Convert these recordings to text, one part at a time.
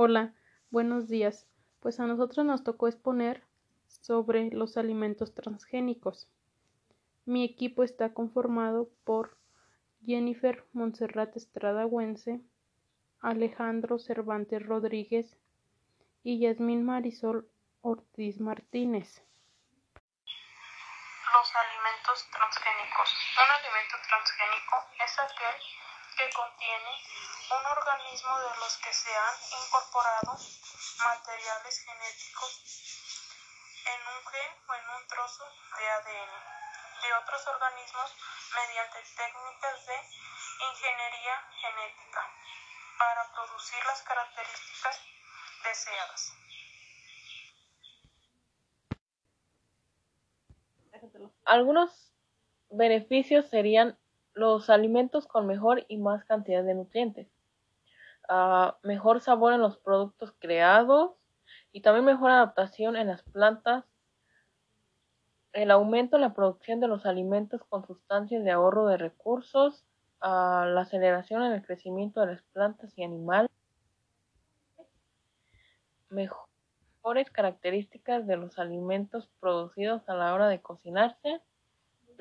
Hola, buenos días. Pues a nosotros nos tocó exponer sobre los alimentos transgénicos. Mi equipo está conformado por Jennifer Montserrat Estrada Alejandro Cervantes Rodríguez y Yasmín Marisol Ortiz Martínez. Los alimentos transgénicos. Un alimento transgénico es aquel que contiene un organismo de los que se han incorporado materiales genéticos en un gen o en un trozo de ADN de otros organismos mediante técnicas de ingeniería genética para producir las características deseadas. Algunos beneficios serían los alimentos con mejor y más cantidad de nutrientes, ah, mejor sabor en los productos creados y también mejor adaptación en las plantas, el aumento en la producción de los alimentos con sustancias de ahorro de recursos, ah, la aceleración en el crecimiento de las plantas y animales, mejores características de los alimentos producidos a la hora de cocinarse,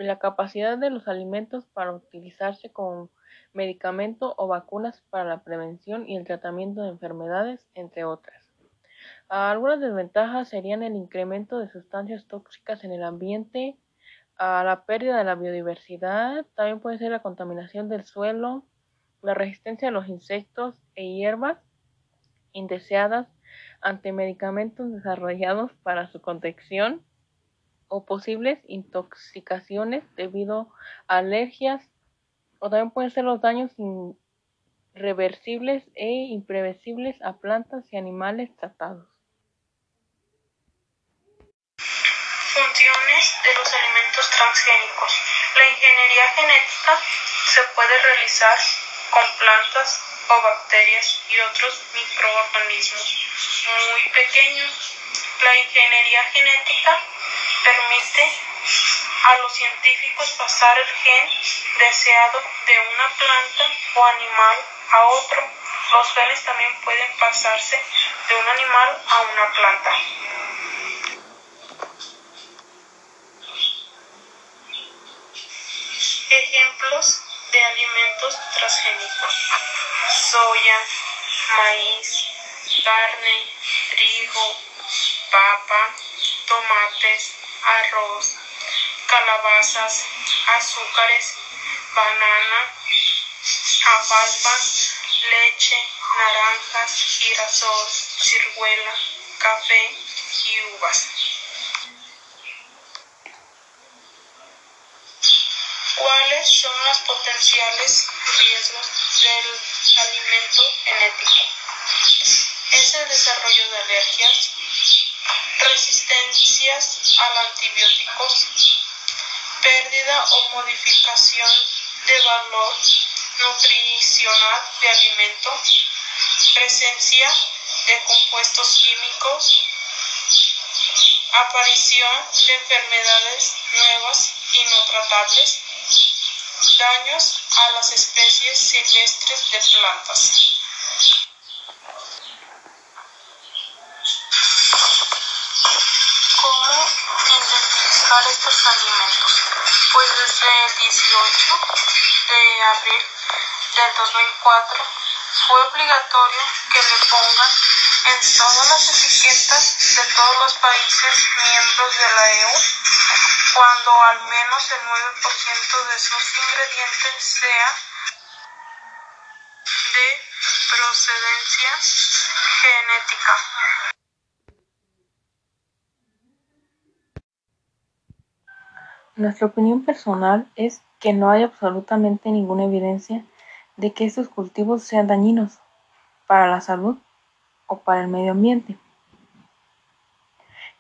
la capacidad de los alimentos para utilizarse como medicamento o vacunas para la prevención y el tratamiento de enfermedades, entre otras. Algunas desventajas serían el incremento de sustancias tóxicas en el ambiente, la pérdida de la biodiversidad, también puede ser la contaminación del suelo, la resistencia a los insectos e hierbas indeseadas ante medicamentos desarrollados para su contención, o posibles intoxicaciones debido a alergias o también pueden ser los daños irreversibles e imprevisibles a plantas y animales tratados. Funciones de los alimentos transgénicos. La ingeniería genética se puede realizar con plantas o bacterias y otros microorganismos muy pequeños. La ingeniería genética a los científicos pasar el gen deseado de una planta o animal a otro. Los genes también pueden pasarse de un animal a una planta. Ejemplos de alimentos transgénicos. Soya, maíz, carne, trigo, papa, tomates, arroz, calabazas, azúcares, banana, alfalfa, leche, naranjas, girasol, ciruela, café y uvas. ¿Cuáles son los potenciales riesgos del alimento genético? Es el desarrollo de alergias, resistencias a antibióticos, pérdida o modificación de valor nutricional de alimento, presencia de compuestos químicos, aparición de enfermedades nuevas y no tratables, daños a las especies silvestres de plantas. Estos alimentos? Pues desde el 18 de abril del 2004 fue obligatorio que le pongan en todas las etiquetas de todos los países miembros de la EU cuando al menos el 9% de sus ingredientes sea de procedencia genética. Nuestra opinión personal es que no hay absolutamente ninguna evidencia de que estos cultivos sean dañinos para la salud o para el medio ambiente,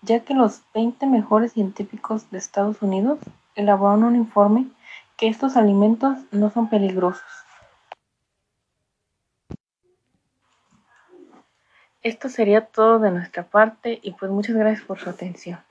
ya que los 20 mejores científicos de Estados Unidos elaboraron un informe que estos alimentos no son peligrosos. Esto sería todo de nuestra parte y pues muchas gracias por su atención.